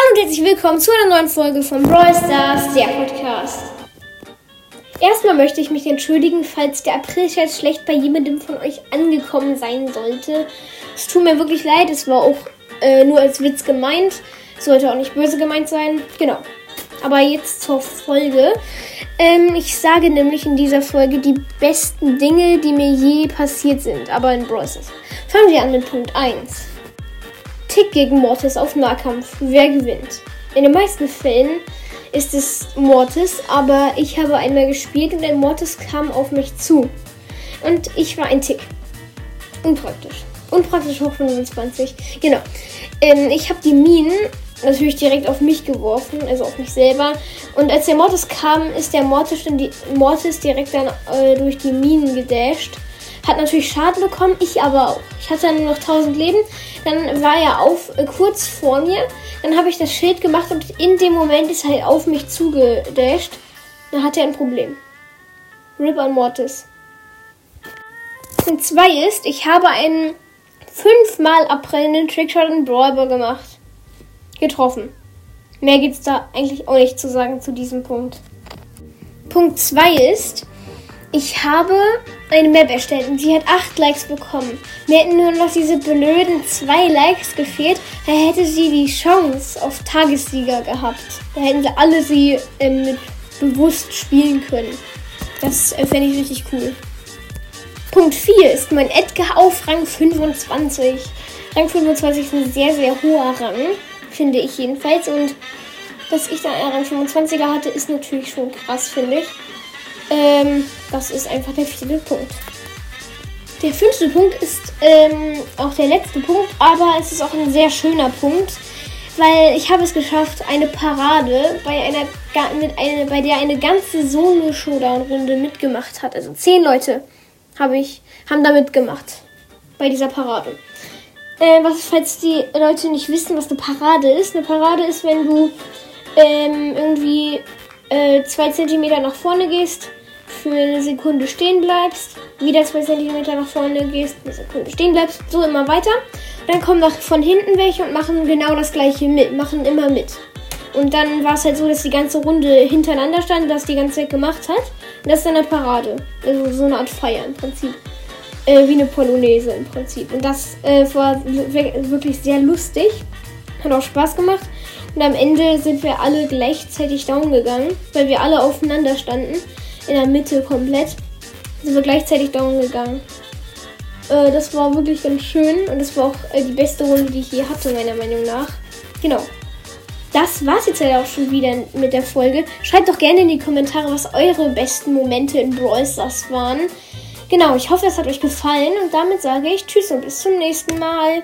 Hallo und herzlich willkommen zu einer neuen Folge von Brawl Stars, der Podcast. Erstmal möchte ich mich entschuldigen, falls der April-Chat schlecht bei jemandem von euch angekommen sein sollte. Es tut mir wirklich leid, es war auch äh, nur als Witz gemeint. Sollte auch nicht böse gemeint sein. Genau. Aber jetzt zur Folge. Ähm, ich sage nämlich in dieser Folge die besten Dinge, die mir je passiert sind, aber in Brawl Stars. Fangen wir an mit Punkt 1. Tick gegen Mortis auf Nahkampf. Wer gewinnt? In den meisten Fällen ist es Mortis, aber ich habe einmal gespielt und ein Mortis kam auf mich zu. Und ich war ein Tick. Unpraktisch. Unpraktisch hoch 25. Genau. Ähm, ich habe die Minen natürlich direkt auf mich geworfen, also auf mich selber. Und als der Mortis kam, ist der Mortis, die, Mortis direkt dann äh, durch die Minen gedasht. Hat natürlich Schaden bekommen, ich aber auch. Ich hatte dann nur noch 1000 Leben. Dann war er auf, äh, kurz vor mir. Dann habe ich das Schild gemacht und in dem Moment ist er halt auf mich zugedasht. Dann hat er ein Problem. Rip an Mortis. Punkt 2 ist, ich habe einen fünfmal abprellenden Trickshot in Brawlball gemacht. Getroffen. Mehr gibt es da eigentlich auch nicht zu sagen zu diesem Punkt. Punkt 2 ist, ich habe eine Map erstellt und sie hat 8 Likes bekommen. Mir hätten nur noch diese blöden 2 Likes gefehlt. Da hätte sie die Chance auf Tagessieger gehabt. Da hätten sie alle sie ähm, mit bewusst spielen können. Das äh, fände ich richtig cool. Punkt 4 ist mein Edgar auf Rang 25. Rang 25 ist ein sehr, sehr hoher Rang, finde ich jedenfalls. Und dass ich dann einen Rang 25er hatte, ist natürlich schon krass, finde ich. Ähm, das ist einfach der vierte Punkt. Der fünfte Punkt ist ähm, auch der letzte Punkt, aber es ist auch ein sehr schöner Punkt, weil ich habe es geschafft, eine Parade bei einer mit einer, bei der eine ganze Solo-Showdown-Runde mitgemacht hat. Also zehn Leute habe ich haben da mitgemacht bei dieser Parade. Äh, was falls die Leute nicht wissen, was eine Parade ist? Eine Parade ist, wenn du ähm, irgendwie äh, zwei Zentimeter nach vorne gehst für eine Sekunde stehen bleibst, wieder zwei Zentimeter nach vorne gehst, eine Sekunde stehen bleibst, so immer weiter. dann kommen noch von hinten welche und machen genau das gleiche mit, machen immer mit. Und dann war es halt so, dass die ganze Runde hintereinander stand, das die ganze Zeit gemacht hat. Und das ist dann eine Parade. Also so eine Art Feier im Prinzip. Äh, wie eine Polonaise im Prinzip. Und das äh, war wirklich sehr lustig. Hat auch Spaß gemacht. Und am Ende sind wir alle gleichzeitig down gegangen, weil wir alle aufeinander standen in der Mitte komplett. Sind wir gleichzeitig down gegangen. Äh, das war wirklich ganz schön und das war auch äh, die beste Runde, die ich je hatte, meiner Meinung nach. Genau. Das war's jetzt halt auch schon wieder mit der Folge. Schreibt doch gerne in die Kommentare, was eure besten Momente in Brawl Stars waren. Genau, ich hoffe, es hat euch gefallen und damit sage ich Tschüss und bis zum nächsten Mal.